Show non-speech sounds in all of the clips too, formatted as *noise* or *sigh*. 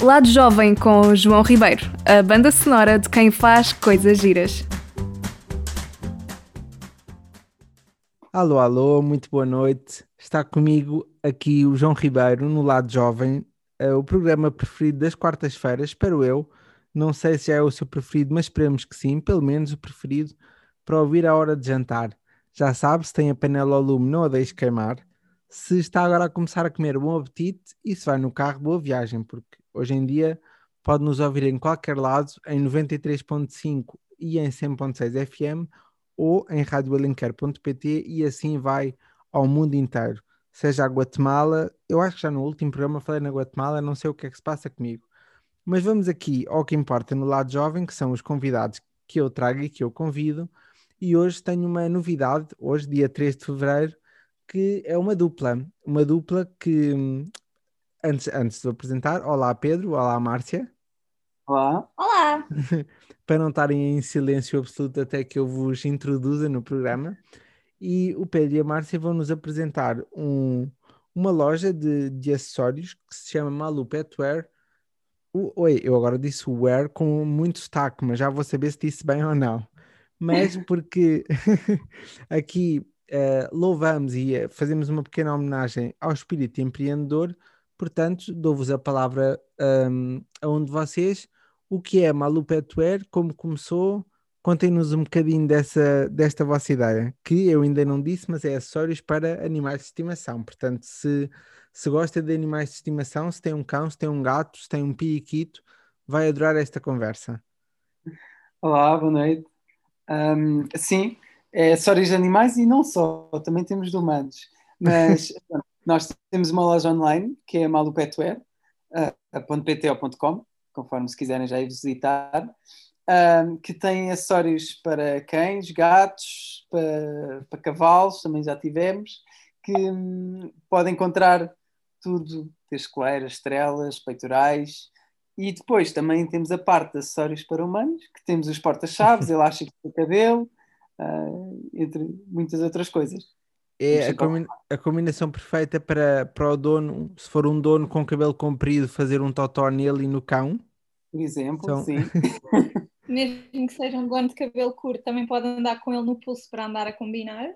Lado Jovem com João Ribeiro, a banda sonora de quem faz coisas giras. Alô, alô, muito boa noite. Está comigo aqui o João Ribeiro no Lado Jovem, eh, o programa preferido das quartas-feiras, espero eu. Não sei se é o seu preferido, mas esperemos que sim, pelo menos o preferido para ouvir à hora de jantar. Já sabe, se tem a panela ao lume, não a deixe queimar. Se está agora a começar a comer, bom apetite e se vai no carro, boa viagem, porque hoje em dia pode nos ouvir em qualquer lado, em 93.5 e em 100.6 FM ou em radioalenquer.pt e assim vai ao mundo inteiro. Seja a Guatemala, eu acho que já no último programa falei na Guatemala, não sei o que é que se passa comigo. Mas vamos aqui ao que importa no lado jovem, que são os convidados que eu trago e que eu convido. E hoje tenho uma novidade, hoje, dia 3 de fevereiro, que é uma dupla. Uma dupla que, antes, antes de apresentar, olá Pedro, olá Márcia. Olá. Olá. *laughs* Para não estarem em silêncio absoluto até que eu vos introduza no programa. E o Pedro e a Márcia vão nos apresentar um, uma loja de, de acessórios que se chama Malu Petwear. O, oi, eu agora disse wear com muito sotaque, mas já vou saber se disse bem ou não. Mas *laughs* porque *laughs* aqui uh, louvamos e uh, fazemos uma pequena homenagem ao espírito empreendedor, portanto, dou-vos a palavra um, a um de vocês. O que é Malu Petwear? Como começou? Contem-nos um bocadinho dessa, desta vossa ideia, que eu ainda não disse, mas é acessórios para animais de estimação. Portanto, se, se gosta de animais de estimação, se tem um cão, se tem um gato, se tem um periquito, vai adorar esta conversa. Olá, boa noite. Um, sim, é acessórios de animais e não só, também temos de humanos. Mas *laughs* nós temos uma loja online que é a malupetware, uh, .pt ou .com, conforme se quiserem já ir visitar, um, que tem acessórios para cães, gatos, para, para cavalos, também já tivemos, que um, podem encontrar tudo, desde coleiras, estrelas, peitorais, e depois também temos a parte de acessórios para humanos, que temos os porta-chaves, *laughs* elásticos para cabelo, uh, entre muitas outras coisas. É a, combi a, combinação perfeita para, para o dono, se for um dono com cabelo comprido, fazer um totó nele e no cão. Por exemplo, então... sim. *laughs* Mesmo que seja um dono de cabelo curto, também pode andar com ele no pulso para andar a combinar.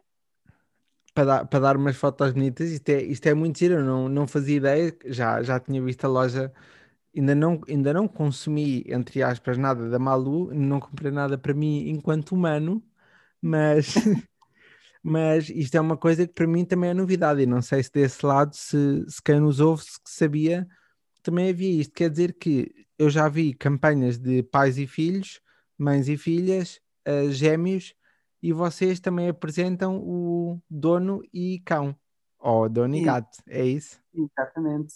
Para dar, para dar umas fotos bonitas, isto é, isto é muito giro, eu não, não fazia ideia, já, já tinha visto a loja, ainda não, ainda não consumi, entre aspas, nada da Malu, não comprei nada para mim enquanto humano, mas, *laughs* mas isto é uma coisa que para mim também é novidade, e não sei se desse lado, se, se quem nos ouve se sabia, também havia isto, quer dizer que eu já vi campanhas de pais e filhos, mães e filhas, uh, gêmeos, e vocês também apresentam o dono e cão, ou dono e gato, é isso? Exatamente.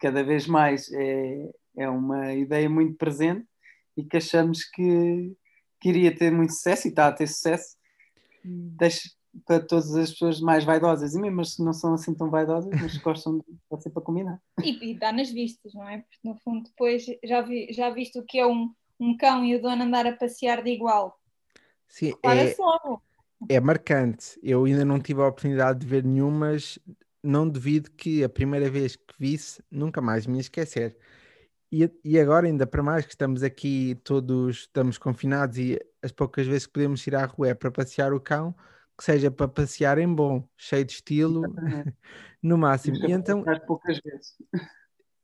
Cada vez mais é, é uma ideia muito presente e que achamos que, que iria ter muito sucesso e está a ter sucesso. Deixa, para todas as pessoas mais vaidosas, e mesmo se não são assim tão vaidosas, mas gostam de estar sempre a combinar. E, e, dá nas vistas, não é? Porque no fundo depois já, vi, já viste o que é um, um cão e o dono andar a passear de igual. Sim, é, é marcante. Eu ainda não tive a oportunidade de ver nenhumas, não duvido que a primeira vez que visse, nunca mais me esquecer. E, e agora, ainda para mais que estamos aqui todos, estamos confinados e as poucas vezes que podemos ir à rua é para passear o cão, que seja para passear em bom, cheio de estilo, *laughs* no máximo. E então. As poucas vezes.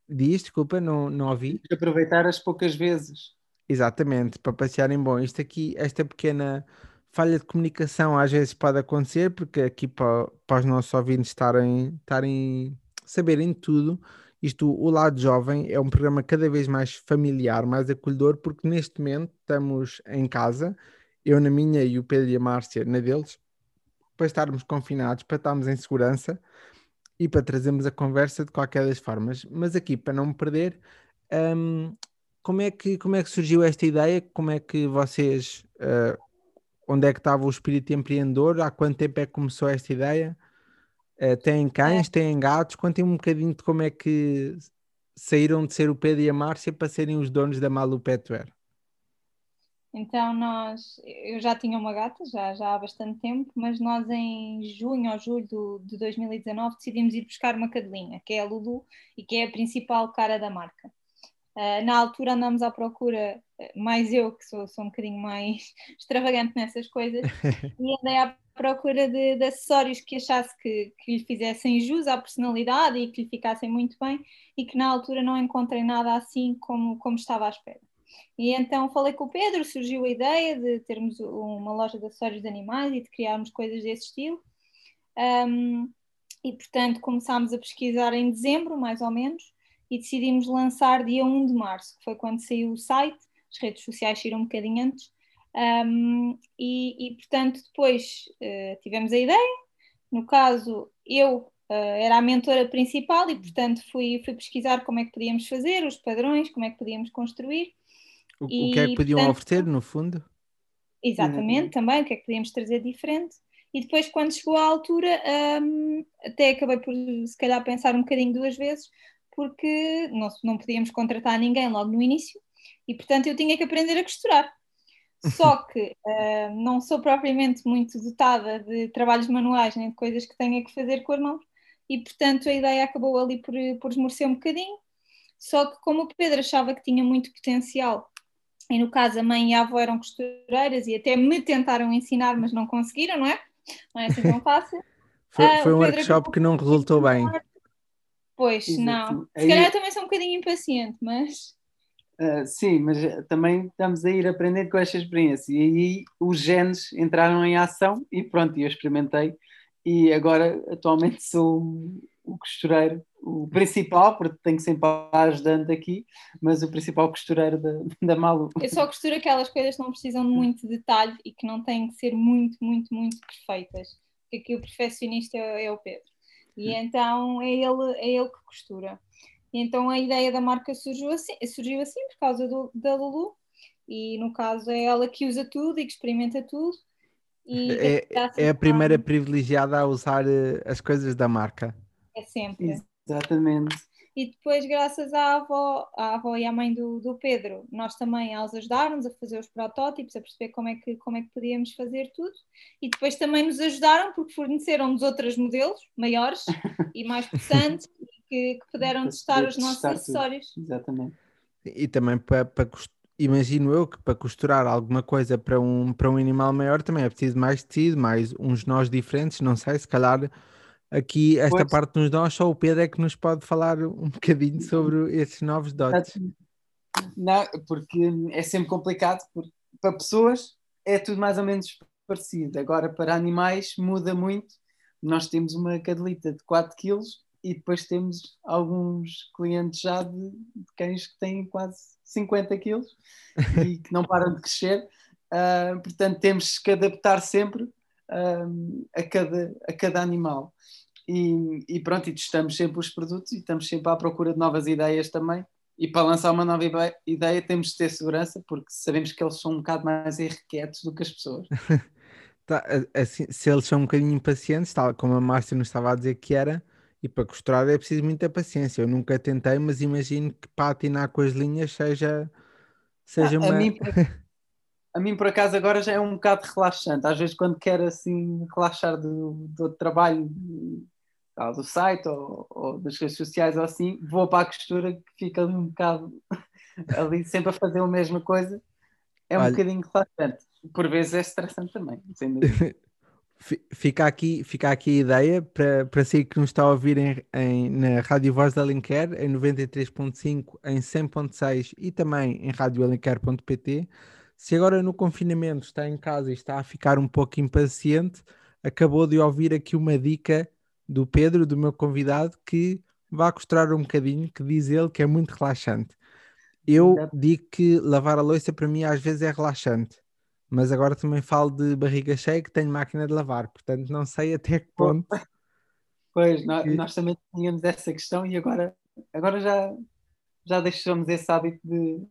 Diz, desculpa, não, não ouvi. Aproveitar as poucas vezes. Exatamente, para passear em bom. Isto aqui, esta pequena falha de comunicação às vezes pode acontecer, porque aqui para, para os nossos ouvintes estarem, estarem saberem tudo, isto, o Lado Jovem é um programa cada vez mais familiar, mais acolhedor, porque neste momento estamos em casa, eu na minha e o Pedro e a Márcia na deles, para estarmos confinados, para estarmos em segurança e para trazermos a conversa de qualquer das formas. Mas aqui, para não me perder, um, como, é que, como é que surgiu esta ideia? Como é que vocês. Uh, onde é que estava o espírito empreendedor? Há quanto tempo é que começou esta ideia? Uh, têm cães, é. têm gatos? Contem um bocadinho de como é que saíram de ser o Pedro e a Márcia para serem os donos da Malu Petwear. Então nós, eu já tinha uma gata, já, já há bastante tempo, mas nós em junho ou julho do, de 2019 decidimos ir buscar uma cadelinha, que é a Lulu e que é a principal cara da marca. Uh, na altura andamos à procura, mais eu que sou, sou um bocadinho mais *laughs* extravagante nessas coisas, *laughs* e andei à procura de, de acessórios que achasse que, que, lhe fizessem jus à personalidade e que lhe ficassem muito bem, e que na altura não encontrei nada assim como, como estava à espera. E então falei com o Pedro, surgiu a ideia de termos uma loja de acessórios de animais e de criarmos coisas desse estilo. Um, e portanto começámos a pesquisar em dezembro, mais ou menos, e decidimos lançar dia 1 de março, que foi quando saiu o site, as redes sociais saíram um bocadinho antes, um, e, e, portanto depois uh, tivemos a ideia, no caso eu uh, era a mentora principal e portanto fui, fui pesquisar como é que podíamos fazer, os padrões, como é que podíamos construir. O, e, o que é que podiam portanto, oferecer no fundo? Exatamente, uhum. também, o que é que podíamos trazer diferente. E depois, quando chegou à altura, um, até acabei por, se calhar, pensar um bocadinho duas vezes, porque não, não podíamos contratar ninguém logo no início e, portanto, eu tinha que aprender a costurar. *laughs* Só que uh, não sou propriamente muito dotada de trabalhos manuais nem de coisas que tenha que fazer com as mãos e, portanto, a ideia acabou ali por, por esmorecer um bocadinho. Só que, como o Pedro achava que tinha muito potencial, e no caso a mãe e a avó eram costureiras e até me tentaram ensinar, mas não conseguiram, não é? Não é assim tão fácil. *laughs* foi, uh, foi um workshop que não resultou bem. Pois, Exato. não. Se Aí... calhar também sou um bocadinho impaciente, mas. Uh, sim, mas também estamos a ir aprendendo com esta experiência. E aí os genes entraram em ação e pronto, eu experimentei. E agora, atualmente, sou o costureiro, o principal, porque tenho sempre ajudante aqui, mas o principal costureiro da, da Malu. Eu só costuro aquelas coisas que não precisam de muito detalhe e que não têm que ser muito, muito, muito perfeitas. Porque aqui o perfeccionista é, é o Pedro. E então é ele, é ele que costura. E então a ideia da marca surgiu assim, surgiu assim por causa do, da Lulu, e no caso é ela que usa tudo e que experimenta tudo. é, é a primeira privilegiada a usar eh, as coisas da marca. É sempre. Exatamente. E depois, graças à avó, à avó e à mãe do, do Pedro, nós também elas ajudaram-nos a fazer os protótipos, a perceber como é, que, como é que podíamos fazer tudo. E depois também nos ajudaram porque forneceram-nos outros modelos maiores *laughs* e mais possantes que, que puderam testar os nossos acessórios. Tudo. Exatamente. E também para, para imagino eu que para costurar alguma coisa para um, para um animal maior também é preciso mais tecido, mais uns nós diferentes, não sei, se calhar aqui esta pois. parte nos nós, só o Pedro é que nos pode falar um bocadinho sobre esses novos dotes. Não, porque é sempre complicado, porque para pessoas é tudo mais ou menos parecido. Agora, para animais, muda muito. Nós temos uma cadelita de 4 kg e depois temos alguns clientes já de, de cães que têm quase 50 kg *laughs* e que não param de crescer. Uh, portanto, temos que adaptar sempre uh, a, cada, a cada animal. E, e pronto, e testamos sempre os produtos e estamos sempre à procura de novas ideias também. E para lançar uma nova ideia temos de ter segurança, porque sabemos que eles são um bocado mais irrequietos do que as pessoas. *laughs* tá, assim, se eles são um bocadinho impacientes, tal como a Márcia nos estava a dizer que era, e para costurar é preciso muita paciência. Eu nunca tentei, mas imagino que para atinar com as linhas seja, seja ah, uma. *laughs* A mim, por acaso, agora já é um bocado relaxante. Às vezes, quando quero assim relaxar do, do trabalho do site ou, ou, das redes sociais ou assim, vou para a costura que fica ali um bocado *laughs* ali sempre a fazer a mesma coisa. É um Olha, bocadinho relaxante. Por vezes é estressante também, sem dúvida. *laughs* Fica aqui, fica aqui a ideia para, para si que nos está a ouvir em, em, na Rádio Voz da Alenquer, em 93.5, em 100.6 e também em radioalenquer.pt. Se agora no confinamento está em casa e está a ficar um pouco impaciente, acabou de ouvir aqui uma dica do Pedro, do meu convidado, que vai costurar um bocadinho, que diz ele que é muito relaxante. Eu digo que lavar a louça para mim às vezes é relaxante, mas agora também falo de barriga cheia que tenho máquina de lavar, portanto não sei até que ponto. *laughs* Pois, nós, que... nós também tínhamos essa questão e agora, agora já, já deixamos esse hábito de,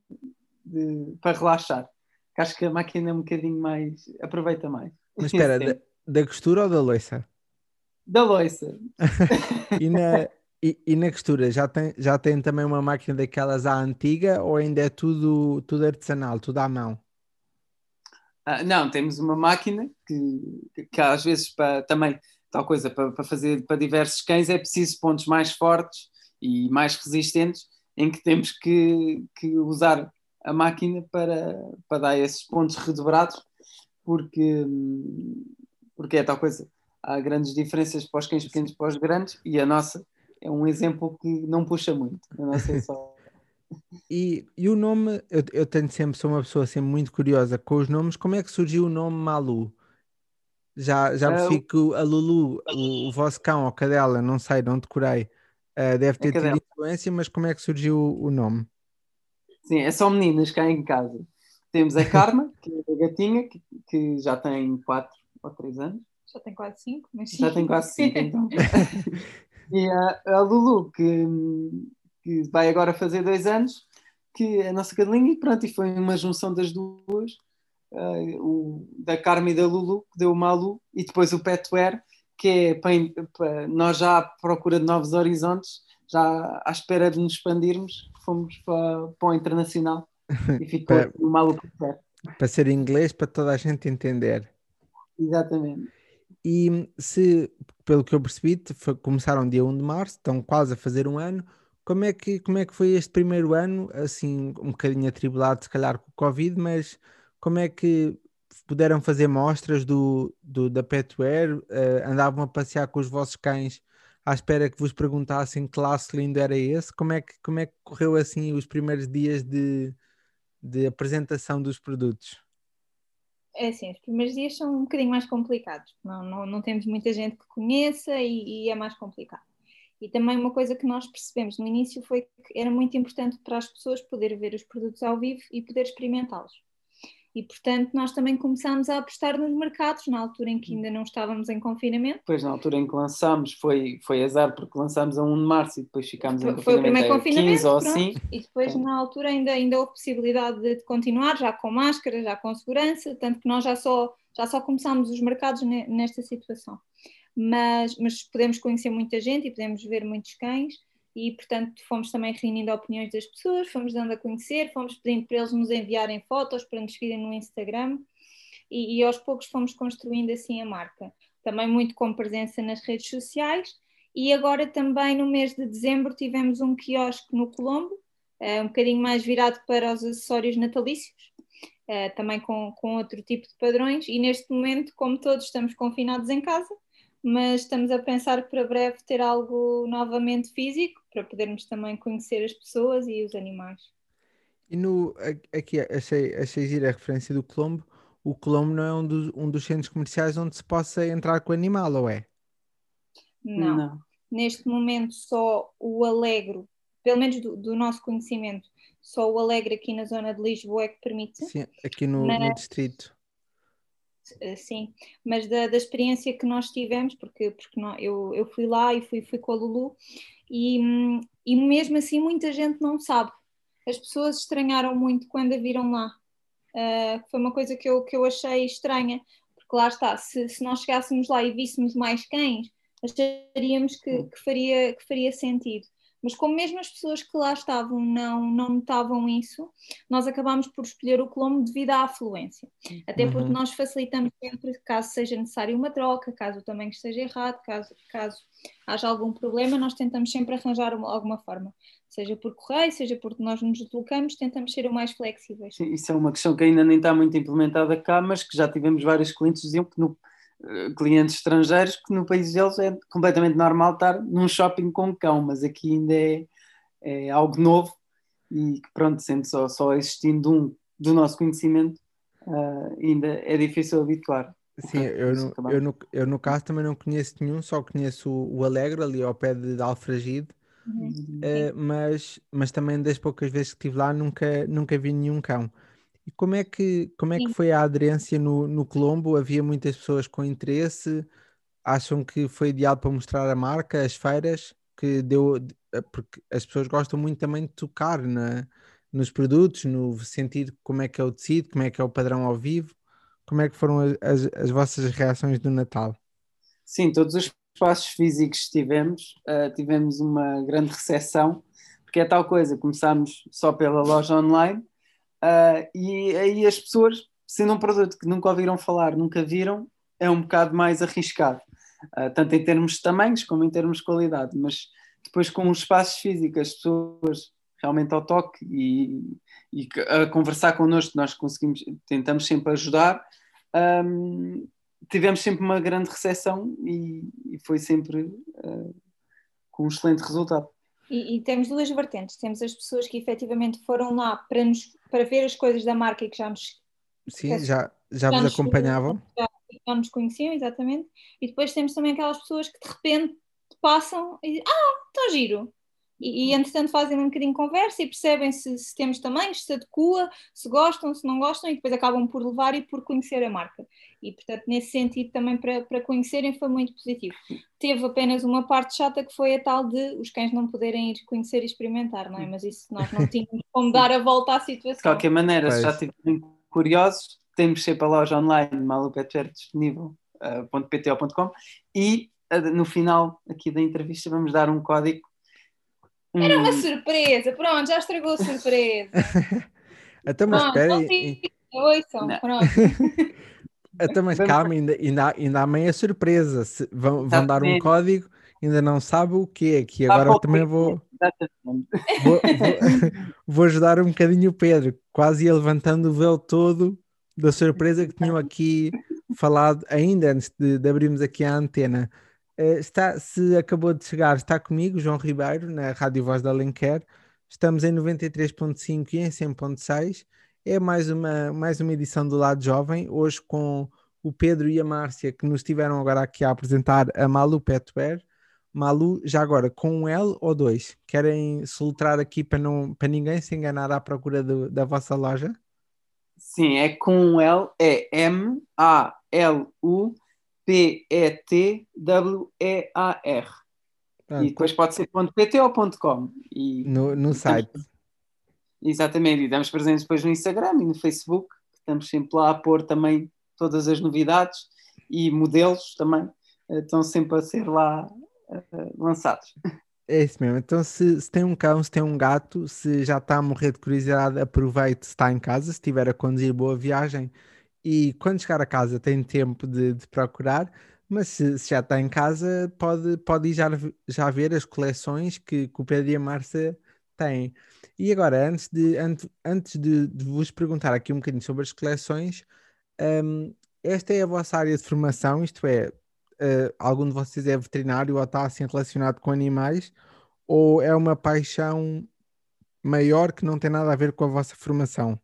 de, para relaxar. Que acho que a máquina é um bocadinho mais. aproveita mais. Mas espera, da, da costura ou da louça? da loiça. *laughs* e, na, e, e, na costura, já tem, já tem também uma máquina daquelas à antiga ou ainda é tudo, tudo artesanal, tudo à mão? Ah, não, temos uma máquina que, que às vezes para, também, tal coisa, para, para fazer para diversos cães é preciso pontos mais fortes e mais resistentes em que temos que, que usar a máquina para, para dar esses pontos redobrados, porque, porque é tal coisa. Há grandes diferenças para os cães pequenos e para os grandes, e a nossa é um exemplo que não puxa muito. A nossa é só. *laughs* E, e o nome, eu, eu tenho sempre, sou uma pessoa sempre muito curiosa com os nomes. Como é que surgiu o nome Malu? Já, já percebi que a Lulu, o, o vosso cão ou cadela, não sei, não decorei, uh, deve ter tido influência, mas como é que surgiu o nome? Sim, é só meninas cá em casa. Temos a Karma, *laughs* que é a gatinha, que, que já tem 4 ou 3 anos. Já tem quase 5, mas sim. Já tem quase 5, *laughs* então. e a, a Lulu, que, que vai agora fazer 2 anos, que é a nossa cadelinha, e pronto, e foi uma junção das duas uh, o, da Carmen e da Lulu, que deu o Malu, e depois o Petware, que é para, para, nós já à procura de novos horizontes, já à espera de nos expandirmos, fomos para, para o internacional e *laughs* ficou para, o Malu Petware. Para ser inglês, para toda a gente entender. Exatamente. E se, pelo que eu percebi, foi, começaram dia 1 de março, estão quase a fazer um ano. Como é que, como é que foi este primeiro ano? Assim, um bocadinho atribulado, se calhar, com o Covid, mas como é que puderam fazer mostras do, do da Petware? Uh, andavam a passear com os vossos cães à espera que vos perguntassem que laço lindo era esse? Como é que, como é que correu assim os primeiros dias de, de apresentação dos produtos? É assim, os primeiros dias são um bocadinho mais complicados. Não, não, não temos muita gente que conheça e, e, é mais complicado. E também uma coisa que nós percebemos no início foi que era muito importante para as pessoas poderem ver os produtos ao vivo e poder experimentá-los. E, portanto, nós também começámos a apostar nos mercados, na altura em que ainda não estávamos em confinamento. Pois, na altura em que lançámos, foi, foi azar, porque lançámos a 1 de março e depois ficámos foi, em Foi o primeiro confinamento, 15 ou assim. E depois, na altura, ainda, ainda houve possibilidade de, continuar, já com máscara, já com segurança, tanto que nós já só, já só começámos os mercados nesta situação. Mas, mas podemos conhecer muita gente e podemos ver muitos cães e, portanto, fomos também reunindo opiniões das pessoas, fomos dando a conhecer, fomos pedindo para eles nos enviarem fotos para nos seguirem no Instagram. E, e aos poucos fomos construindo assim a marca. Também muito com presença nas redes sociais. E agora também no mês de dezembro tivemos um quiosque no Colombo, uh, um bocadinho mais virado para os acessórios natalícios, uh, também com, com outro tipo de padrões. E neste momento, como todos estamos confinados em casa, mas estamos a pensar para breve ter algo novamente físico para podermos também conhecer as pessoas e os animais. E no, aqui achei, achei gira a referência do Colombo. O Colombo não é um dos, um dos centros comerciais onde se possa entrar com o animal, ou é? Não. não. Neste momento só o Alegro, pelo menos do, do, nosso conhecimento, só o Alegre aqui na zona de Lisboa é que permite. Sim, aqui no, mas... no distrito. Eh, sim, mas da, da, experiência que nós tivemos, porque, porque não, eu, eu fui lá e fui, fui com a Lulu, e, e mesmo assim muita gente não sabe. As pessoas estranharam muito quando a viram lá. Uh, foi uma coisa que eu, que eu achei estranha, porque lá está, se, se nós chegássemos lá e víssemos mais cães, acharíamos que, que, faria, que faria sentido. Mas como mesmo as pessoas que lá estavam não, não notavam isso, nós acabámos por escolher o Colombo devido à afluência. Até uhum. porque nós facilitamos sempre, caso seja necessário uma troca, caso o tamanho esteja errado, caso, caso haja algum problema, nós tentamos sempre arranjar uma, alguma forma. Seja por correio, seja porque nós nos deslocamos, tentamos ser o mais flexíveis. Sim, isso é uma questão que ainda nem está muito implementada cá, mas que já tivemos vários clientes que diziam que no, clientes estrangeiros que no país deles é completamente normal estar num shopping com cão, mas aqui ainda é, é algo novo e que pronto, sendo só, só existindo um do nosso conhecimento, uh, ainda é difícil habituar. Sim, eu no, eu, no, eu no caso também não conheço nenhum, só conheço o, o Alegre ali ao pé de, de Alfragide, uhum. uh, mas, mas também das poucas vezes que estive lá nunca, nunca vi nenhum cão. E como é que, como é que foi a aderência no, no Colombo? Havia muitas pessoas com interesse? Acham que foi ideal para mostrar a marca, as feiras? Que deu, eh, porque as pessoas gostam muito também de tocar na, nos produtos, no sentir como é que é o tecido, como é que é o padrão ao vivo. Como é que foram as, as vossas reações do Natal? Sim, todos os espaços físicos que tivemos, uh, tivemos uma grande recepção, porque é tal coisa, começámos só pela loja online, Uh, e aí as pessoas, sendo um produto que nunca ouviram falar, nunca viram, é um bocado mais arriscado, uh, tanto em termos de tamanhos como em termos de qualidade. Mas depois, com os espaços físicos, as pessoas realmente ao toque e, e a conversar connosco, nós conseguimos, tentamos sempre ajudar. Um, tivemos sempre uma grande recepção e, e foi sempre uh, com um excelente resultado. E, e, temos duas vertentes. Temos as pessoas que efetivamente foram lá para, nos, para ver as coisas da marca e que já nos. Sim, já, já, já vos acompanhavam. Já, já, nos conheciam, exatamente. E depois temos também aquelas pessoas que de repente passam e dizem: Ah, está giro. E, e entretanto fazem um bocadinho de conversa e percebem se, se, temos tamanhos, se adequa, se gostam, se não gostam, e depois acabam por levar e por conhecer a marca. E portanto, nesse sentido, também para, para conhecerem foi muito positivo. Teve apenas uma parte chata que foi a tal de os cães não poderem ir conhecer e experimentar, não é? Mas isso nós não tínhamos *laughs* como dar a volta à situação. De qualquer maneira, se já estiverem curiosos, temos sempre a loja online disponível uh, .pt ou .com e uh, no final aqui da entrevista vamos dar um código era uma hum. surpresa, pronto, já estragou a surpresa. Até *laughs* mas espera aí. Ouçam, pronto. Até *laughs* mas calma, ainda, ainda, ainda há meia surpresa. Se, vão, vão dar um código, ainda não sabe o que é, que agora eu também vou, vou, vou, *laughs* vou ajudar um bocadinho o Pedro, quase ia levantando o véu todo da surpresa que tinham aqui falado ainda antes de, de abrirmos aqui a antena. Uh, está, se acabou de chegar, está comigo, João Ribeiro, na Rádio Voz da Alenquer. Estamos em 93.5 e em 100.6. É mais uma, mais uma edição do Lado Jovem, hoje com o Pedro e a Márcia, que nos estiveram agora aqui a apresentar a Malu Petware. Malu, já agora, com um L ou dois? Querem soltar aqui para, não, para ninguém se enganar à procura do, da vossa loja? Sim, é com um L, é M-A-L-U P-E-T-W-E-A-R. E depois pode ser .pt ou .com. E no, no site. Exatamente, e damos presentes depois no Instagram e no Facebook, estamos sempre lá a pôr também todas as novidades e modelos também eh, estão sempre a ser lá uh, lançados. É isso mesmo. Então, se, se, tem um cão, se tem um gato, se já está a morrer de curiosidade, aproveite se está em casa, se estiver a conduzir boa viagem e quando chegar a casa tem tempo de, de procurar, mas se, se, já está em casa, pode, pode ir já, já ver as coleções que, que o Pedro e a Márcia têm. E agora, antes de, antes, antes de, de vos perguntar aqui um bocadinho sobre as coleções, um, esta é a vossa área de formação, isto é, uh, algum de vocês é veterinário ou está assim relacionado com animais, ou é uma paixão maior que não tem nada a ver com a vossa formação?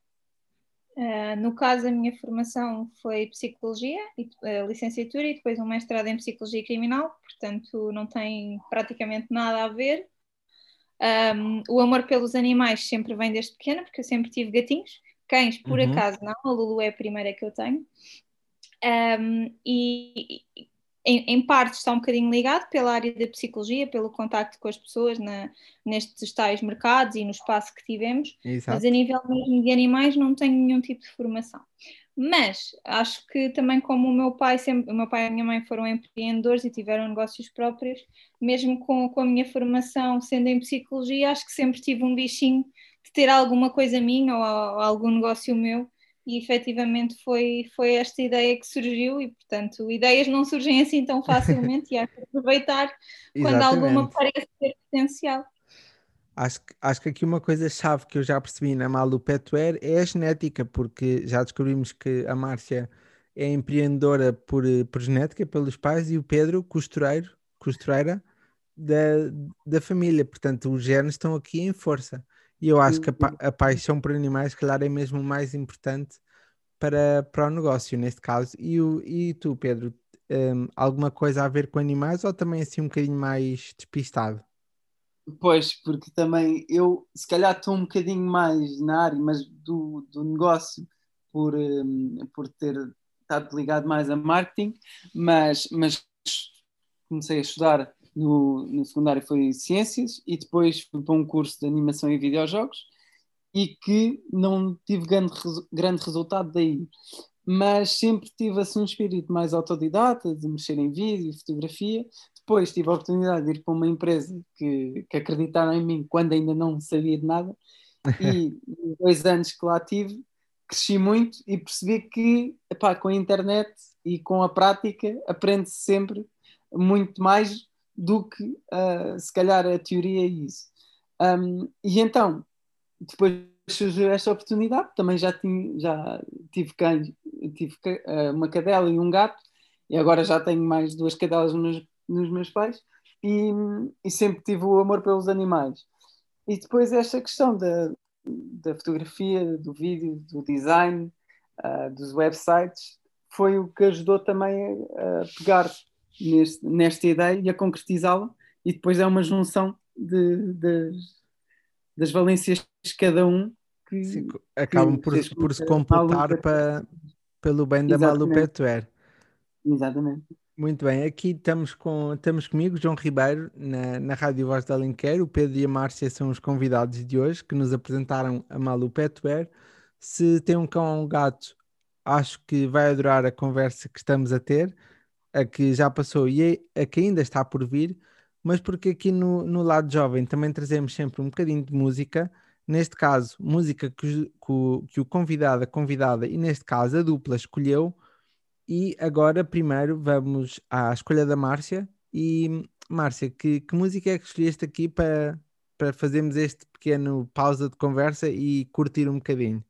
Uh, no caso, a minha formação foi psicologia, uh, licenciatura e depois um mestrado em psicologia criminal, portanto, não tem praticamente nada a ver. Um, o amor pelos animais sempre vem desde pequena, porque eu sempre tive gatinhos. Cães, por uhum. acaso, não, a Lulu é a primeira que eu tenho. Um, e, em, em, parte está um bocadinho ligado pela área da psicologia, pelo contacto com as pessoas na, nestes tais mercados e no espaço que tivemos, Exato. mas a nível mesmo de animais não tenho nenhum tipo de formação. Mas acho que também como o meu pai sempre, o meu pai e a minha mãe foram empreendedores e tiveram negócios próprios, mesmo com, com a minha formação sendo em psicologia, acho que sempre tive um bichinho de ter alguma coisa minha ou, ou algum negócio meu e efetivamente foi, foi esta ideia que surgiu e portanto ideias não surgem assim tão *laughs* facilmente e há que aproveitar quando alguma parece ter potencial. Acho, acho que aqui uma coisa chave que eu já percebi na Malu Petware é a genética, porque já descobrimos que a Márcia é empreendedora por, por genética, pelos pais, e o Pedro, costureiro, costureira da, da família. Portanto, os genes estão aqui em força. E eu acho que a, pa a paixão por animais, calhar, é mesmo mais importante para, para o negócio, neste caso. E, o, e tu, Pedro, um, alguma coisa a ver com animais ou também assim um bocadinho mais despistado? Pois, porque também eu, se calhar, estou um bocadinho mais na área, mas do, do negócio, por, um, por ter estado ligado mais a marketing, mas, mas comecei a estudar no, no secundário foi Ciências e depois fui para um curso de animação e videojogos e que não tive grande, grande resultado daí. Mas sempre tive assim um espírito mais autodidata, de mexer em vídeo e fotografia. Depois tive a oportunidade de ir para uma empresa que, que acreditaram em mim quando ainda não sabia de nada. E *laughs* dois anos que lá tive, cresci muito e percebi que epá, com a internet e com a prática aprende-se sempre muito mais do que uh, se calhar a teoria é isso. Um, e então, depois surgiu esta oportunidade, também já, tinha, já tive, cães, tive uh, uma cadela e um gato, e agora já tenho mais duas cadelas nos, nos meus pais, e, e, sempre tive o amor pelos animais. E depois esta questão da, da fotografia, do vídeo, do design, uh, dos websites, foi o que ajudou também a, a pegar neste, nesta ideia e a concretizá-la, e depois é uma junção de, de, das valências de cada um que, Sim, acabam por, por se completar para, pelo bem da Malu Petuer. Exatamente. Muito bem, aqui estamos, com, estamos comigo, João Ribeiro, na, na Rádio Voz da Alenquer. O Pedro e a Márcia são os convidados de hoje que nos apresentaram a Malu Petware. Se tem um cão ou um gato, acho que vai adorar a conversa que estamos a ter, a que já passou e a que ainda está por vir, mas porque aqui no, no lado jovem também trazemos sempre um bocadinho de música. Neste caso, música que, que, que o convidado, a convidada, e neste caso a dupla escolheu e agora, primeiro, vamos à escolha da Márcia. E, Márcia, que, que música é que escolheste aqui para, para fazermos este pequeno pausa de conversa e curtir um bocadinho?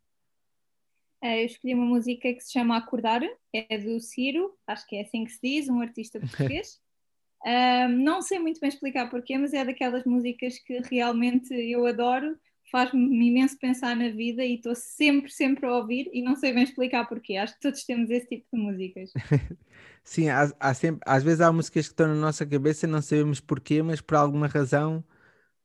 É, eu escolhi uma música que se chama Acordar, é do Ciro, acho que é assim que se diz, um artista português. *laughs* um, não sei muito bem explicar porquê, mas é daquelas músicas que realmente eu adoro faz-me imenso pensar na vida e estou sempre, sempre a ouvir e não sei bem explicar porquê. Acho que todos temos esse tipo de músicas. *laughs* Sim, há, há, sempre, às vezes há músicas que estão na nossa cabeça e não sabemos porquê, mas por alguma razão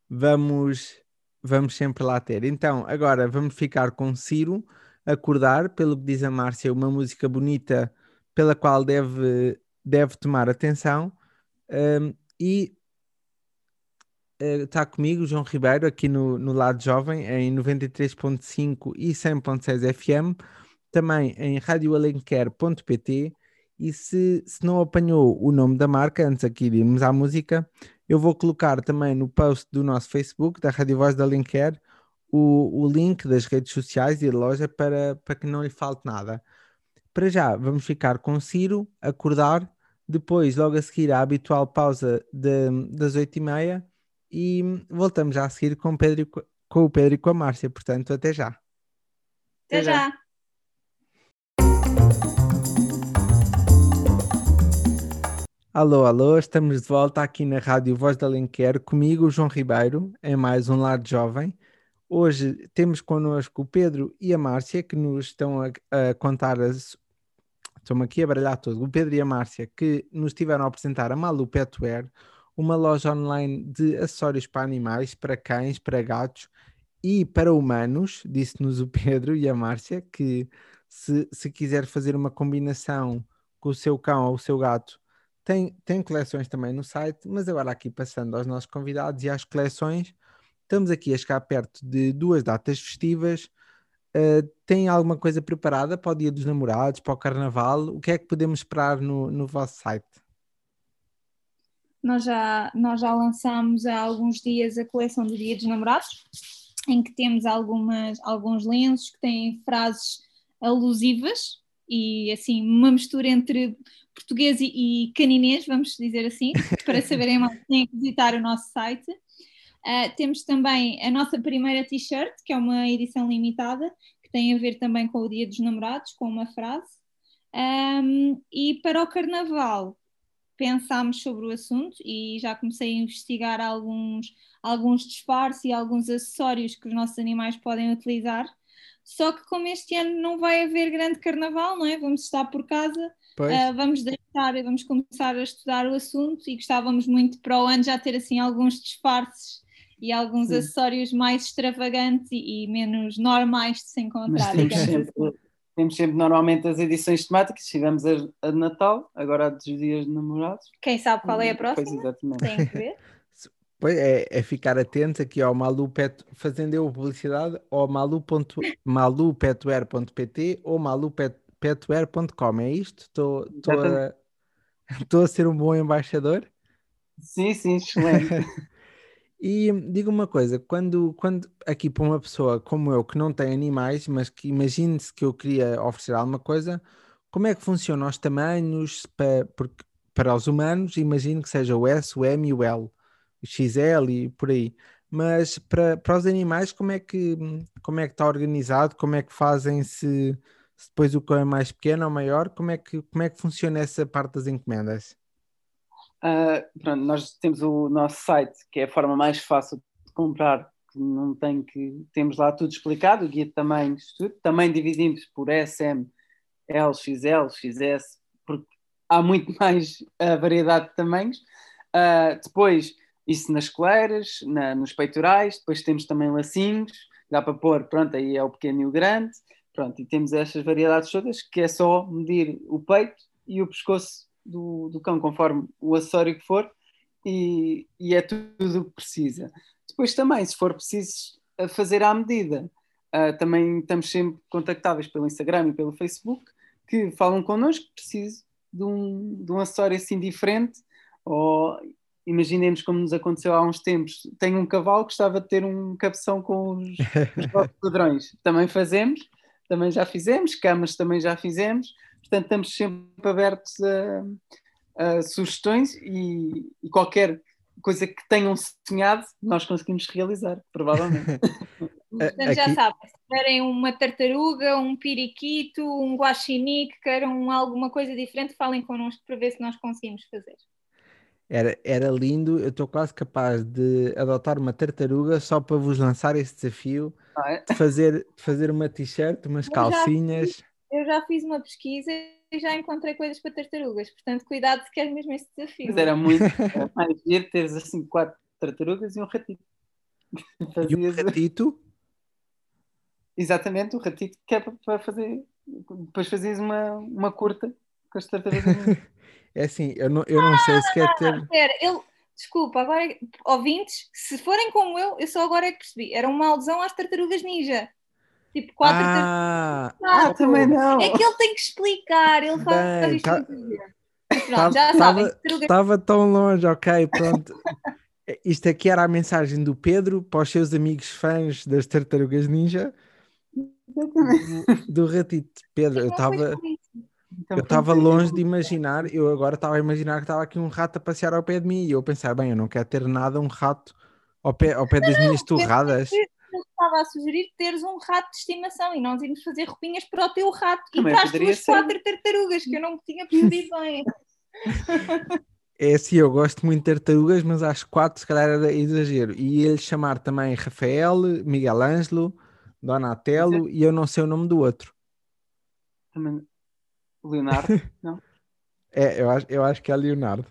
vamos, vamos sempre lá ter. Então, agora vamos ficar com Ciro, Acordar, pelo que diz a Márcia, uma música bonita pela qual deve, deve tomar atenção. Um, e está eh, comigo, João Ribeiro, aqui no, no Lado Jovem, em 93.5 e 100.6 FM, também em radioalenquer.pt e se, se não apanhou o nome da marca, antes aqui de irmos à música, eu vou colocar também no post do nosso Facebook, da Rádio Voz da Alenquer, o, o link das redes sociais e da loja para, para que não lhe falte nada. Para já, vamos ficar com Ciro, acordar, depois, logo a seguir, a habitual pausa de, das 8h30 e voltamos já a seguir com o Pedro, com o Pedro e com a Márcia. Portanto, até já. Até, já. Alô, alô, estamos de volta aqui na Rádio Voz da Alenquer, comigo, João Ribeiro, em mais um Lar de Jovem. Hoje temos connosco o Pedro e a Márcia, que nos estão a, a contar as. Estou-me aqui a baralhar todo. O Pedro e a Márcia, que nos estiveram a apresentar a Malu Petware, uma loja online de acessórios para animais, para cães, para gatos e para humanos, disse-nos o Pedro e a Márcia, que se, se quiser fazer uma combinação com o seu cão ou o seu gato, tem, tem coleções também no site, mas agora aqui passando aos nossos convidados e às coleções, estamos aqui a chegar perto de duas datas festivas. Uh, tem alguma coisa preparada para o Dia dos Namorados, para o Carnaval? O que é que podemos esperar no, no vosso site? Nós já, nós já lançámos há alguns dias a coleção do Dia dos Namorados, em que temos algumas, alguns lenços que têm frases alusivas e assim uma mistura entre português e, e caninês, vamos dizer assim, para saberem mais têm que visitar o nosso site. Uh, temos também a nossa primeira t-shirt, que é uma edição limitada, que tem a ver também com o Dia dos Namorados, com uma frase. Um, e para o Carnaval pensámos sobre o assunto e já comecei a investigar alguns, alguns disfarces e alguns acessórios que os nossos animais podem utilizar. Só que como este ano não vai haver grande carnaval, não é? Vamos estar por casa, uh, vamos deixar e vamos começar a estudar o assunto e gostávamos muito para o ano já ter assim alguns disfarces e alguns Sim. acessórios mais extravagantes e, e, menos normais de se encontrar. Mas temos sempre, assim. Temos sempre normalmente as edições temáticas, tivemos a, a de Natal, agora a dos dias de namorados. Quem sabe qual é a próxima? Pois, exatamente. Tem que ver. *laughs* Pois é, é ficar atento aqui ao Malu Pet, fazendo eu publicidade ao malupetware.pt ou malupetware.com, é isto? Estou a, a ser um bom embaixador? Sim, sim, excelente. *laughs* E diga uma coisa, quando, quando aqui para uma pessoa como eu que não tem animais, mas que imagine-se que eu queria oferecer alguma coisa, como é que funcionam os tamanhos para, porque, para os humanos? Imagino que seja o S, o M e o L, o XL e por aí. Mas para, para os animais, como é que como é que está organizado? Como é que fazem se, se depois o cão é mais pequeno ou maior? Como é que como é que funciona essa parte das encomendas? Uh, pronto, nós temos o nosso site, que é a forma mais fácil de comprar, que não tem que. Temos lá tudo explicado, o guia de tamanhos, tudo. Também dividimos por SM, L, XL, XS, porque há muito *laughs* mais uh, variedade de tamanhos. Uh, depois, isso nas coleiras, na, nos peitorais, depois temos também lacinhos, dá para pôr, pronto, aí é o pequeno e o grande, pronto, e temos estas variedades todas, que é só medir o peito e o pescoço do, do cão, conforme o acessório que for, e, e é tudo o que precisa. Depois também, se for preciso fazer à medida, uh, também estamos sempre contactáveis pelo Instagram e pelo Facebook, que falam connosco, preciso de um, de um acessório assim diferente, ou imaginemos como nos aconteceu há uns tempos, tenho um cavalo que gostava de ter um cabeção com os, *laughs* os padrões. Também fazemos, também já fizemos, camas também já fizemos, portanto estamos sempre abertos a, a sugestões e, e, qualquer coisa que tenham sonhado, nós conseguimos realizar, provavelmente. *laughs* Portanto, já sabem, se querem uma tartaruga, um periquito, um guaxinim, que queiram alguma coisa diferente, falem connosco para ver se nós conseguimos fazer. Era, era lindo, eu estou quase capaz de adotar uma tartaruga só para vos lançar esse desafio ah, é? de, fazer, de fazer uma t-shirt, umas eu calcinhas. Eu já fiz uma pesquisa e já encontrei coisas para tartarugas, portanto, cuidado se queres mesmo esse desafio. Mas era muito *laughs* mais ver teres assim quatro tartarugas e um ratito. E um ratito? Exatamente, o ratito que é para fazer. Depois fazias uma, uma curta com as tartarugas. *laughs* É assim, eu não, eu não ah, sei se quer ter. Pera, ele, desculpa, agora, ouvintes, se forem como eu, eu só agora é que percebi. Era uma alusão às tartarugas ninja. Tipo, quatro ah, tartarugas. Ah, também não. É que ele tem que explicar, ele faz Bem, isto tá... Já sabem. Estava tão longe, ok, pronto. *laughs* Isto aqui era a mensagem do Pedro para os seus amigos fãs das tartarugas ninja. Do, do ratito. Pedro, eu estava. Então, eu estava longe de imaginar, eu agora estava a imaginar que estava aqui um rato a passear ao pé de mim e eu pensava, bem, eu não quero ter nada, um rato ao pé, ao pé das minhas torradas. Eu estava a sugerir teres um rato de estimação e nós irmos fazer roupinhas para o teu rato e para as tuas quatro tartarugas, que eu não tinha percebido bem. *laughs* É assim, eu gosto muito de tartarugas, mas às quatro se calhar era exagero. E ele chamar também Rafael, Miguel Ângelo, Donatello e eu não sei o nome do outro. Também Leonardo, *laughs* não? É, eu acho, eu acho que é Leonardo.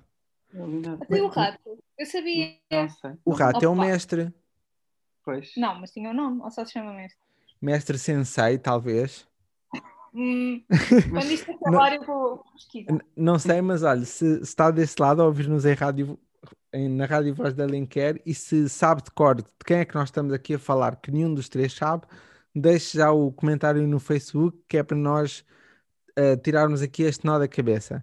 É Leonardo. Até o rato, eu sabia. Não sei. O rato Opa. é o mestre. Pois. Não, mas tinha o um nome, ou só se chama mestre? Mestre Sensei, talvez. Hum, *laughs* quando isto acabar, eu vou pesquisar. Não sei, mas olha, se, se está desse lado, ouvir-nos em rádio, em, na Rádio Voz da Lenquer e se sabe de cor de quem é que nós estamos aqui a falar, que nenhum dos três sabe, deixe já o comentário no Facebook, que é para nós uh, tirarmos aqui este nó da cabeça.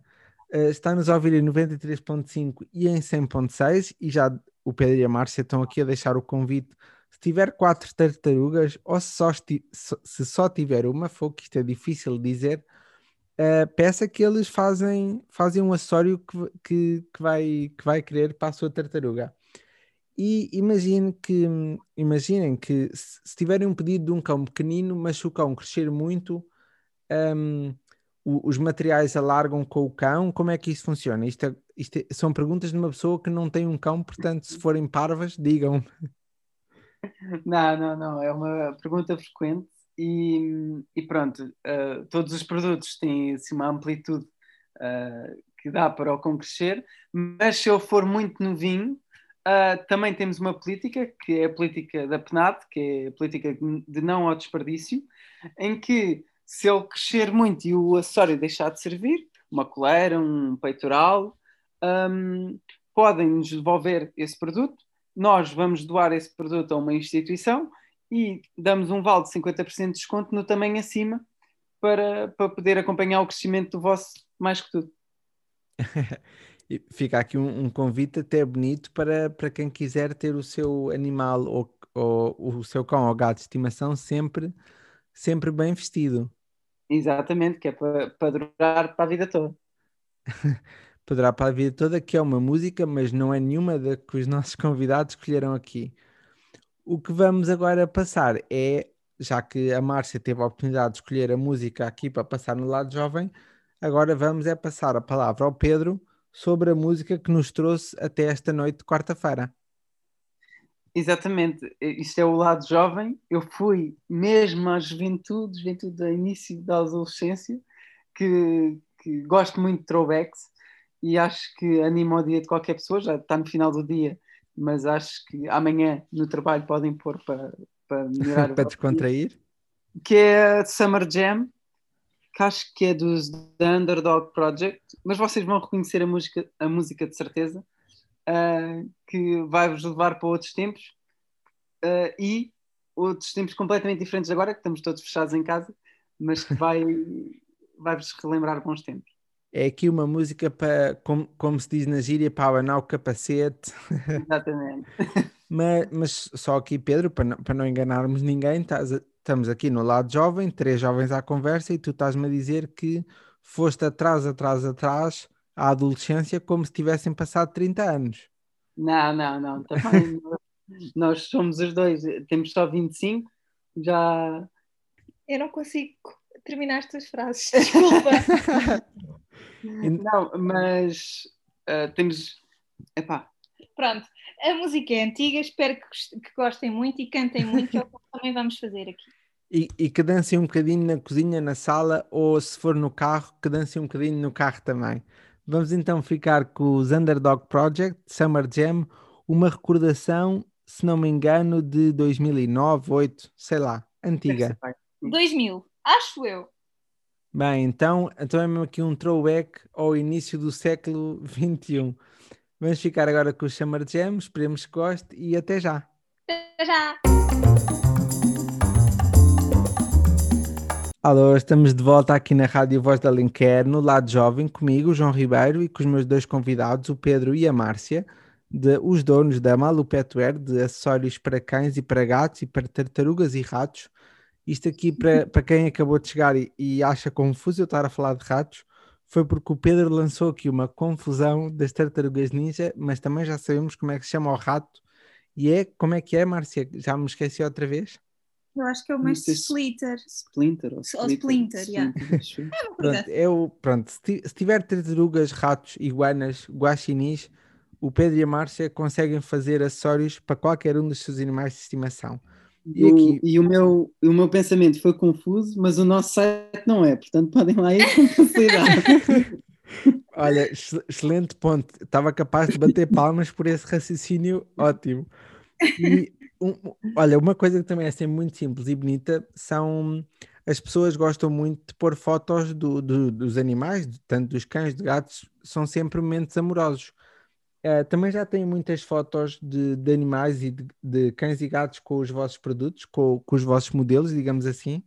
Uh, Está-nos a ouvir em 93.5 e em 100.6 e já o Pedro e a Márcia estão aqui a deixar o convite. Se tiver quatro tartarugas ou se só, se só tiver uma, foi que isto é difícil de dizer, uh, peça que eles fazem, fazem um acessório que, que, que, vai, que vai querer para a sua tartaruga. E imagine que, imaginem que se, tiverem um pedido de um cão pequenino, mas se o cão crescer muito, um, ehm, os materiais alargam com o cão? Como é que isso funciona? Isto, é, isto é, são perguntas de uma pessoa que não tem um cão, portanto, se forem parvas, digam. *laughs* Não, não, não. É uma pergunta frequente e, e pronto, uh, todos os produtos têm assim, uma amplitude uh, que dá para o cão crescer, mas se eu for muito novinho, uh, também temos uma política, que é a política da PNAD, que é a política de não ao desperdício, em que se ele crescer muito e o acessório deixar de servir, uma coleira, um peitoral, um, podem nos devolver esse produto. Nós vamos doar esse produto a uma instituição e damos um vale de 50% de desconto no tamanho acima para, para poder acompanhar o crescimento do vosso mais que tudo. *laughs* Fica aqui um, um, convite até bonito para, para quem quiser ter o seu animal ou, ou o seu cão ou gato de estimação sempre sempre bem vestido. Exatamente, que é para, para durar para a vida toda. *laughs* para durar para a vida toda, que é uma música, mas não é nenhuma da que os nossos *laughs* convidados escolheram aqui. O que vamos agora passar é, já que a Márcia teve a oportunidade de escolher a música aqui para passar no lado jovem, agora vamos é passar a palavra ao Pedro sobre a música que nos trouxe até esta noite de quarta-feira. Exatamente, isto é o lado jovem. Eu fui mesmo à juventude, juventude do início da adolescência, que, que gosto muito de throwbacks e acho que anima o dia de qualquer pessoa. Já está no final do dia, mas acho que amanhã no trabalho podem pôr para, para melhorar *laughs* para descontrair. Que é Summer Jam, que acho que é dos The Underdog Project, mas vocês vão reconhecer a música, a música de certeza uh, que vai-vos levar para outros tempos uh, e outros tempos completamente diferentes agora, que estamos todos fechados em casa, mas que vai, *laughs* vai-vos relembrar bons tempos. É aqui uma música para, como, como se diz na gíria, para abanar o capacete. Exatamente. *laughs* mas, mas só aqui, Pedro, para não, para não enganarmos ninguém, estás a, estamos aqui no lado jovem, três jovens à conversa, e tu estás-me a dizer que foste atrás, atrás, atrás à adolescência como se tivessem passado 30 anos. Não, não, não. Também *laughs* nós somos os dois, temos só 25, já. Eu não consigo terminar estas frases, desculpa. *laughs* não, mas uh, temos. Epá. Pronto, a música é antiga, espero que, que gostem muito e cantem muito, que é o que também vamos fazer aqui. E, e, que dancem um bocadinho na cozinha, na sala, ou se for no carro, que dancem um bocadinho no carro também. Vamos então ficar com os Underdog Project, Summer Jam, uma recordação, se não me engano, de 2009, 2008, sei lá, antiga. 2000, acho eu. Bem, então, então é mesmo aqui um throwback ao início do século XXI. Vamos ficar agora com o Summer Jam, esperemos que goste e até já. Até já! Alô, estamos de volta aqui na Rádio Voz da Linker, no lado jovem, comigo, João Ribeiro, e com os meus dois convidados, o Pedro e a Márcia, de, os donos da Malu Petware, de acessórios para cães e para gatos e para tartarugas e ratos. Isto aqui, para, para quem acabou de chegar e, e acha confuso eu estar a falar de ratos, foi porque o Pedro lançou aqui uma confusão das tartarugas ninja, mas também já sabemos como é que se chama o rato. E é, como é que é, Márcia? Já me esqueci outra vez? Eu acho que é o mais Splinter. Splinter ou Splinter, ou Splinter, Splinter yeah. *laughs* é pronto, eu, pronto, se, tiver tartarugas, ratos, iguanas, guaxinins, o Pedro e a Márcia conseguem fazer acessórios para qualquer um dos seus animais de estimação. E, aqui... e, o, meu, o meu pensamento foi confuso, mas o nosso site não é, portanto podem lá ir com facilidade. *laughs* Olha, excelente ponto. Estava capaz de bater palmas por esse raciocínio ótimo. E um, olha, uma coisa que também é sempre muito simples e bonita são as pessoas gostam muito de pôr fotos do, do, dos animais, tanto dos cães, de gatos, são sempre momentos amorosos. Uh, também já têm muitas fotos de, de animais e de, de, cães e gatos com os vossos produtos, com, com, os vossos modelos, digamos assim?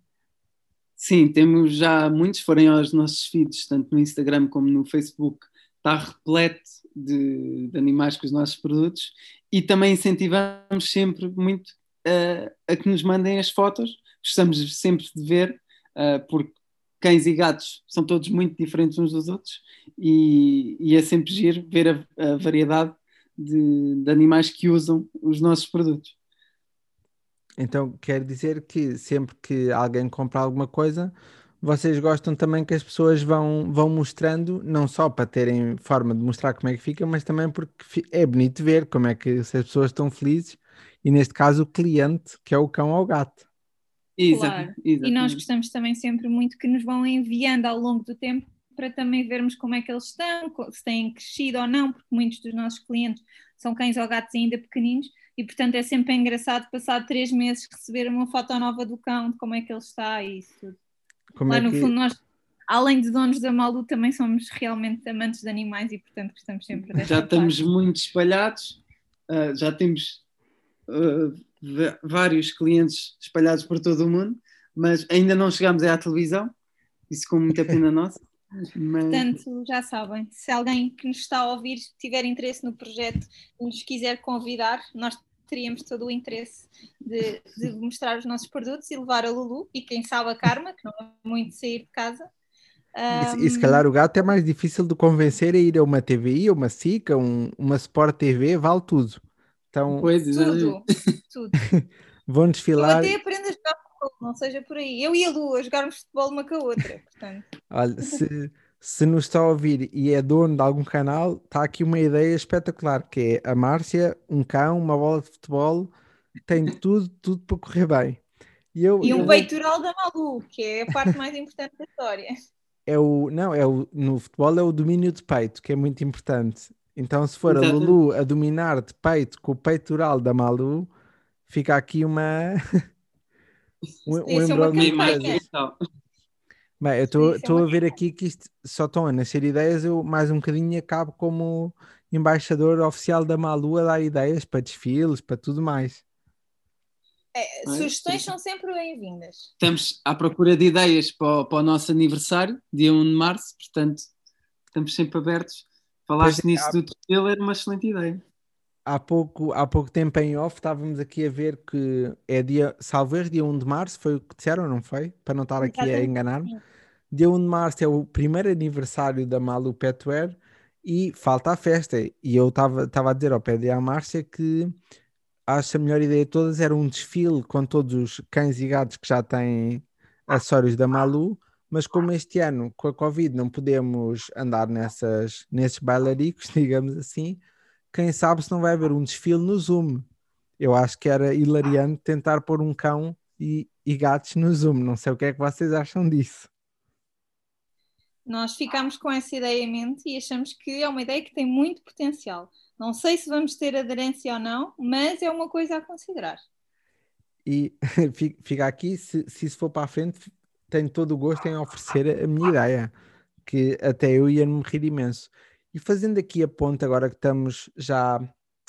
Sim, temos já muitos, forem aos nossos feeds, tanto no Instagram como no Facebook, está repleto de, de animais com os nossos produtos e também incentivamos sempre muito uh, a que nos mandem as fotos, gostamos sempre de ver, uh, porque cães e gatos são todos muito diferentes uns dos outros e, e é sempre giro ver a, a variedade de, de, animais que usam os nossos produtos. Então quer dizer que sempre que alguém compra alguma coisa, vocês gostam também que as pessoas vão, vão mostrando, não só para terem forma de mostrar como é que fica, mas também porque é bonito ver como é que se as pessoas estão felizes e neste caso o cliente, que é o cão ou o gato. Claro. E nós gostamos também sempre muito que nos vão enviando ao longo do tempo para também vermos como é que eles estão, se têm crescido ou não, porque muitos dos nossos clientes são cães ou gatos ainda pequeninos e portanto é sempre engraçado passar três meses receber uma foto nova do cão, de como é que ele está e isso tudo. Como Lá é no que... fundo nós, além de donos da Malu, também somos realmente amantes de animais e portanto gostamos sempre desta Já estamos parte. muito espalhados, uh, já temos uh, vários clientes espalhados por todo o mundo, mas ainda não chegamos à televisão, isso com muita pena *laughs* nossa. Mas... Portanto, já sabem, se alguém que nos está a ouvir tiver interesse no projeto e nos quiser convidar, nós teríamos todo o interesse de, de, mostrar os nossos produtos e levar a Lulu e quem sabe a Karma, que não é muito sair de casa. Um... E, e, se calhar o gato é mais difícil de convencer a ir a uma TVI, uma SICA, um, uma Sport TV, vale tudo. Então, pois, tudo, tudo. *laughs* Vão Eu desfilar. até aprendo a jogar futebol, não seja por aí. Eu e a Lu a jogarmos futebol uma com a outra, portanto. Olha, se, se nos está a ouvir e é dono de algum canal, está aqui uma ideia espetacular, que é a Márcia, um cão, uma bola de futebol, tem tudo, tudo para correr bem. E eu, E eu um vou- peitoral da Malu, que é a parte mais importante da história. é o, não, é o, no futebol é o domínio de peito, que é muito importante. Então, se for a Exatamente. Lulu a dominar de peito com o peitoral da Malu, fica aqui uma um, *laughs* um Isso é uma campanha. Bem, eu estou é a ver aqui que isto só estão a nascer ideias, eu mais um bocadinho acabo como embaixador oficial da Malu a dar ideias para desfiles, para tudo mais. É, é? sugestões são sempre bem-vindas. Estamos à procura de ideias para, o- para o nosso aniversário, dia 1 de março, portanto, estamos sempre abertos. Falaste Pois é, nisso há- do desfile, era uma excelente ideia. Há pouco, há pouco tempo em off estávamos aqui a ver que é dia, salvo dia 1 de março, foi o que disseram, não foi? Para não estar aqui a enganar-me. Dia 1 de março é o primeiro aniversário da Malu Petwear e falta a festa. E eu estava a dizer ao pé de à Márcia que acho que a melhor ideia de todas era um desfile com todos os cães e gatos que já têm acessórios da Malu, mas como este ano com a Covid não podemos andar nessas, nesses bailaricos, *laughs* digamos assim, quem sabe se não vai haver um desfile no Zoom. Eu acho que era hilariante tentar pôr um cão e, e gatos no Zoom. Não sei o que é que vocês acham disso. Nós ficámos com essa ideia em mente e achamos que é uma ideia que tem muito potencial. Não sei se vamos ter aderência ou não, mas é uma coisa a considerar. E *laughs* fi- fica aqui, se, se isso for para a frente, tenho todo o gosto em oferecer a minha ideia, que até eu ia me rir imenso. E fazendo aqui a ponta, agora que estamos já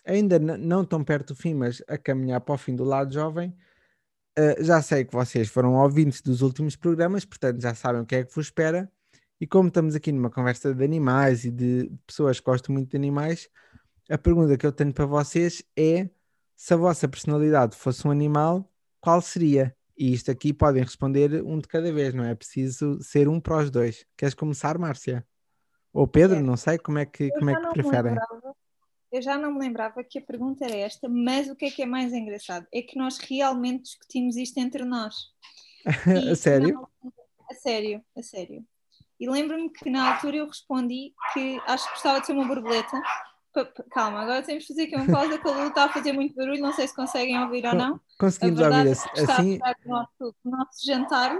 ainda não tão perto do fim, mas a caminhar para o fim do lado jovem, eh, já sei que vocês foram ouvintes dos últimos programas, portanto já sabem o que é que vos espera. E como estamos aqui numa conversa de animais e de pessoas que gostam muito de animais, a pergunta que eu tenho para vocês é se a vossa personalidade fosse um animal, qual seria? E isto aqui podem responder um de cada vez, não é preciso ser um para os dois. Queres começar, Márcia? Ou Pedro, Quero. não sei, como é que, como é que não preferem? lembrava- Eu já não me lembrava que a pergunta era esta, mas o que é que é mais engraçado? É que nós realmente discutimos isto entre nós. *laughs* A sério? na- a sério, a sério. E lembro-me que na altura eu respondi que acho que gostava de ser uma borboleta. Calma, agora temos de fazer aqui uma pausa que a Lu está a fazer muito barulho, não sei se conseguem ouvir ou não. Conseguimos ouvir é assim? está a assim? estragar o nosso, o nosso jantar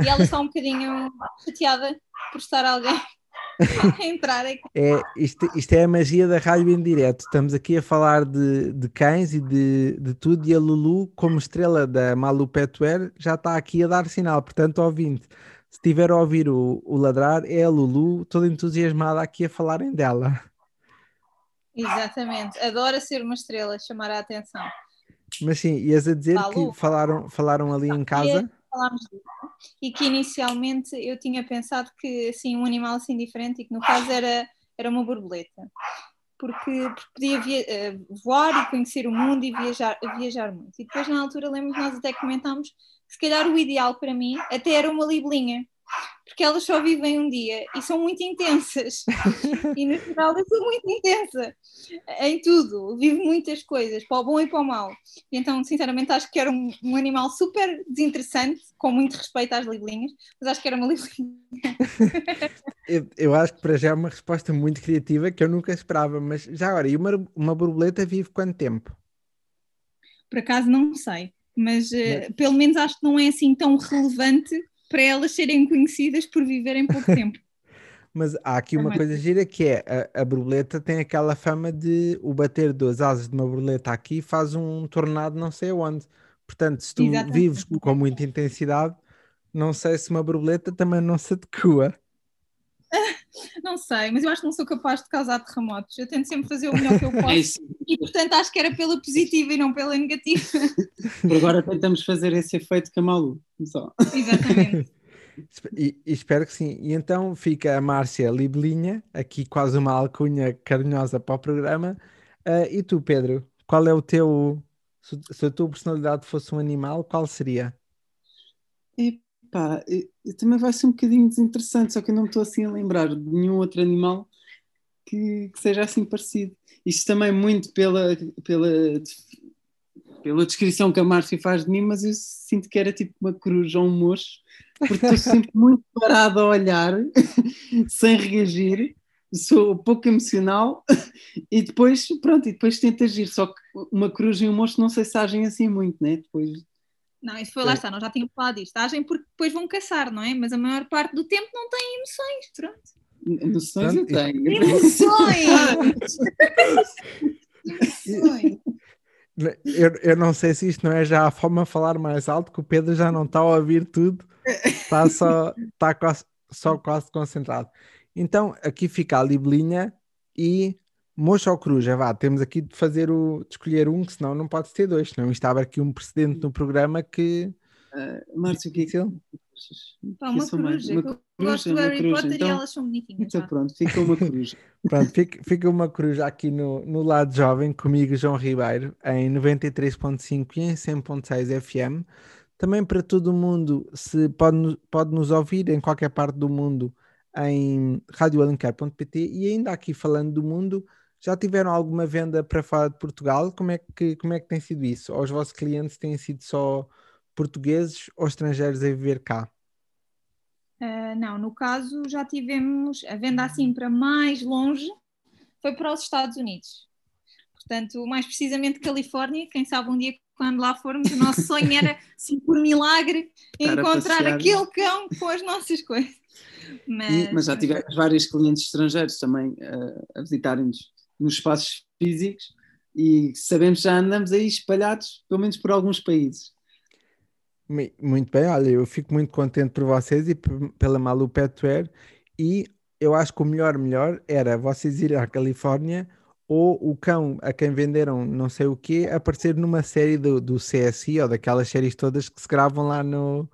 e ela está um bocadinho chateada por estar alguém *laughs* entrar aqui. É, isto, isto é a magia da rádio em direto. Estamos aqui a falar de, de cães e de, de tudo, e a Lulu, como estrela da Malu Petwear, já está aqui a dar sinal. Portanto, ouvinte, se estiver a ouvir o, o ladrar, é a Lulu toda entusiasmada aqui a falarem dela. Exatamente, adora ser uma estrela, chamar a atenção. Mas sim, ias a dizer Malu. que falaram, falaram ali em casa. Falámos disso. E que inicialmente eu tinha pensado que assim, um animal assim diferente, e que no caso era, era uma borboleta. Porque, porque podia via- eh, voar e conhecer o mundo e viajar, viajar muito. E depois, na altura, lembro que nós até comentámos que se calhar o ideal para mim até era uma libelinha. Porque elas só vivem um dia e são muito intensas. *laughs* e no geral eu sou muito intensa em tudo, vivo muitas coisas, para o bom e para o mau. E então, sinceramente, acho que era um, um animal super desinteressante, com muito respeito às libelinhas, mas acho que era uma *laughs* libelinha. Eu, eu acho que para já é uma resposta muito criativa que eu nunca esperava. Mas já agora, e uma, uma borboleta vive quanto tempo? Por acaso não sei, mas eh, pelo menos acho que não é assim tão relevante para elas serem conhecidas por viverem pouco *laughs* tempo. Mas há aqui uma coisa gira que é a, a borboleta tem aquela fama de o bater duas asas de uma borboleta aqui faz um tornado não sei aonde. Portanto, se tu Exatamente. vives com muita intensidade, não sei se uma borboleta também não se adequa. *laughs* Não sei, mas eu acho que não sou capaz de causar terremotos. Eu tento sempre fazer o melhor que eu *laughs* É posso isso. e, portanto, acho que era pela positiva e não pela negativa. *laughs* Por agora tentamos fazer esse efeito com a Malu. Só. Exatamente. E, e espero que sim. E então fica a Márcia Libelinha, aqui quase uma alcunha carinhosa para o programa. Ah, e tu, Pedro, qual é o teu. Se, se a tua personalidade fosse um animal, qual seria? Epá, e- e também vai ser um bocadinho desinteressante, só que eu não me estou assim a lembrar de nenhum outro animal que, que seja assim parecido. Isto também muito pela, pela pela descrição que a Márcia faz de mim, mas eu sinto que era tipo uma cruz ou um mocho, porque estou *laughs* sempre muito parado a olhar, *laughs* sem reagir, sou pouco emocional *laughs* e depois, pronto, e depois tento agir. Só que uma cruz e um mocho não sei se agem assim muito, né? Depois Não, isso foi lá está, nós já tínhamos falado disto. Agem porque depois vão caçar, não é? Mas a maior parte do tempo não têm emoções. Pronto. noções eu tenho. Emoções! Emoções! Eu, eu não sei se isto não é já a forma de falar mais alto, que o Pedro já não está a ouvir tudo, está só, está quase, só quase concentrado. Então, aqui fica a libelinha e mocho ou coruja, vá, temos aqui de fazer o, de escolher um, que senão não pode ter dois, senão isto abre aqui um precedente no programa que Ah, Márcia, o que é que. Pá, uma mais- coruja. uma eu gosto do Harry Potter então- e elas são bonitinhas. Então pronto, fica uma coruja. *laughs* Pronto, fica, fica uma coruja aqui no, no lado jovem, comigo, João Ribeiro, em 93.5 e em 100.6 FM. Também para todo o mundo, se pode, pode nos ouvir em qualquer parte do mundo em radioalencar.pt e ainda aqui falando do mundo, já tiveram alguma venda para fora de Portugal? Como é que, como é que tem sido isso? Ou os vossos clientes têm sido só portugueses ou estrangeiros a viver cá? Ah, não, no caso já tivemos a venda assim para mais longe, foi para os Estados Unidos. Portanto, mais precisamente Califórnia, quem sabe um dia quando lá formos, o nosso sonho era, *laughs* assim, por milagre, Estar encontrar passear. aquele cão com as nossas coisas. Mas, E- mas já tivemos vários clientes estrangeiros também ah, a visitarem-nos nos espaços físicos e sabemos que já andamos aí espalhados, pelo menos por alguns países. Muito bem, olha, eu fico muito contente por vocês e pela Malu Petwear e eu acho que o melhor, melhor era vocês irem à Califórnia ou o cão a quem venderam não sei o quê aparecer numa série do, do CSI ou daquelas séries todas que se gravam lá no,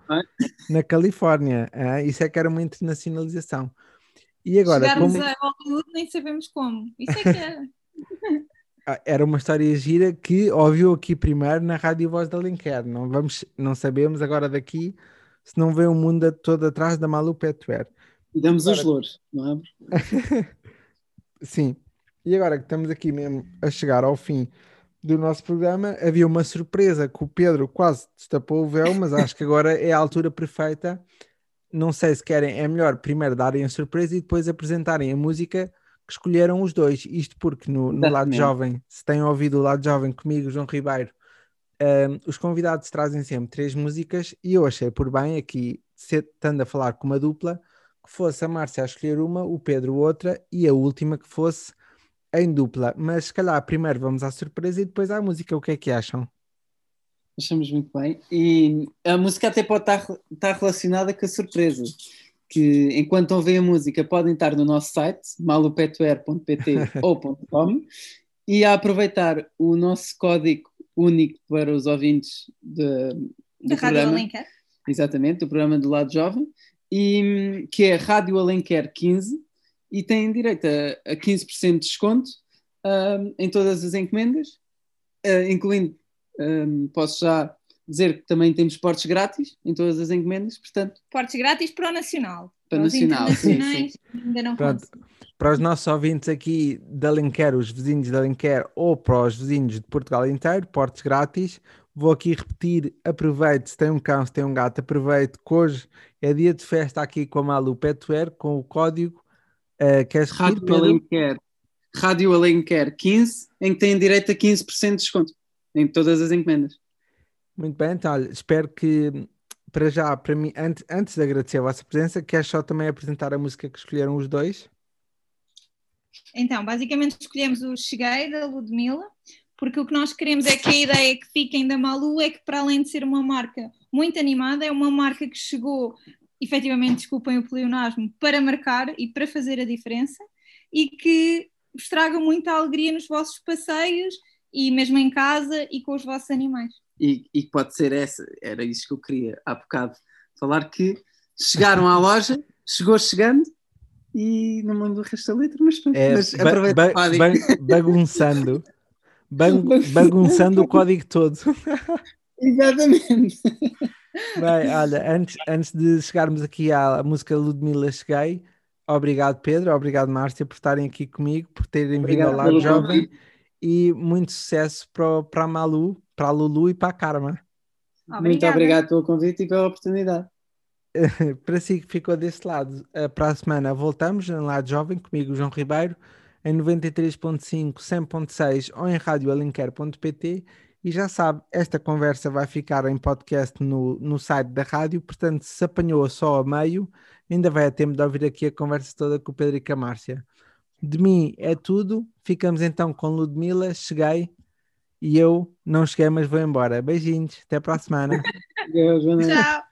na Califórnia. ah, Isso é que era uma internacionalização. E agora, chegarmos como a Hollywood nem sabemos como. Isso é que era. *laughs* ah, era uma história gira que ouviu aqui primeiro na Rádio Voz da Alenquer. Não, vamos, não sabemos agora daqui se não vê o mundo todo atrás da Malu Petwear. E damos os Ora. louros, não é? *laughs* Sim. E agora que estamos aqui mesmo a chegar ao fim do nosso programa, havia uma surpresa que o Pedro quase destapou o véu, mas acho que agora é a altura perfeita. Não sei se querem, é melhor primeiro darem a surpresa e depois apresentarem a música que escolheram os dois. Isto porque no, no lado jovem, se têm ouvido o lado jovem comigo, João Ribeiro, ahm, os convidados trazem sempre três músicas e eu achei por bem aqui, estando a falar com uma dupla, que fosse a Márcia a escolher uma, o Pedro outra e a última que fosse em dupla. Mas se calhar primeiro vamos à surpresa e depois à música. O que é que acham? Achamos muito bem. E a música até pode estar, estar relacionada com a surpresa. Que enquanto ouvem a música podem estar no nosso site, malupetuer.pt *laughs* ou .com e a aproveitar o nosso código único para os ouvintes de, do Da Rádio programa. Alencar. Exatamente, do programa do Lado Jovem, e, que é Rádio Alenquer 15, e têm direito a, a 15% de desconto hum, em todas as encomendas, eh, incluindo, hum, posso já dizer que também temos portes grátis em todas as encomendas, portanto, Portes grátis para o Nacional. Para o os Nacional, sim, internacionais ainda não Pronto. Para os nossos ouvintes aqui de Alenquer, os vizinhos de Alenquer, ou para os vizinhos de Portugal inteiro, portes grátis. Vou aqui repetir, aproveite, se tem um cão, se tem um gato, aproveite que hoje é dia de festa aqui com a Malu Petwear, com o código, uh, queres repetir, Rádio Pedro? Alenquer, Rádio Alenquer 15, em que têm direito a 15% de desconto em todas as encomendas. Muito bem, então, olha, espero que para já, para mim, antes, antes de agradecer a vossa presença, queres só também apresentar a música que escolheram os dois? Então, basicamente escolhemos o Cheguei da Ludmilla, porque o que nós queremos é que a ideia que fiquem da Malu é que, para além de ser uma marca muito animada, é uma marca que chegou, efetivamente, desculpem o pleonasmo, para marcar e para fazer a diferença e que vos traga muita alegria nos vossos passeios e mesmo em casa e com os vossos animais. e, e que pode ser essa, era isso que eu queria há bocado falar, que chegaram à loja, chegou chegando e não mando o resto da letra, mas, pronto, É, mas ba- aproveita ba- o código. ba- *laughs* bagunçando, bagunçando o código todo. Exatamente. Bem, olha, antes, antes de chegarmos aqui à música Ludmilla Cheguei, obrigado Pedro, obrigado Márcia por estarem aqui comigo, por terem vindo ao Obrigado lado jovem convite. E muito sucesso para, a Malu, para a Lulu e para a Karma. Obrigada. Muito obrigado pelo convite e pela oportunidade. *laughs* para si que ficou desse lado, para a semana voltamos no Lado Jovem, comigo João Ribeiro, em 93.5, 100.6 ou em radioalinquer.pt e já sabe, esta conversa vai ficar em podcast no, no site da rádio, portanto se apanhou só a meio, ainda vai a tempo de ouvir aqui a conversa toda com o Pedro e com a Márcia. De mim é tudo, ficamos então com Ludmila, cheguei e eu não cheguei mas vou embora. Beijinhos, até para a semana. Tchau.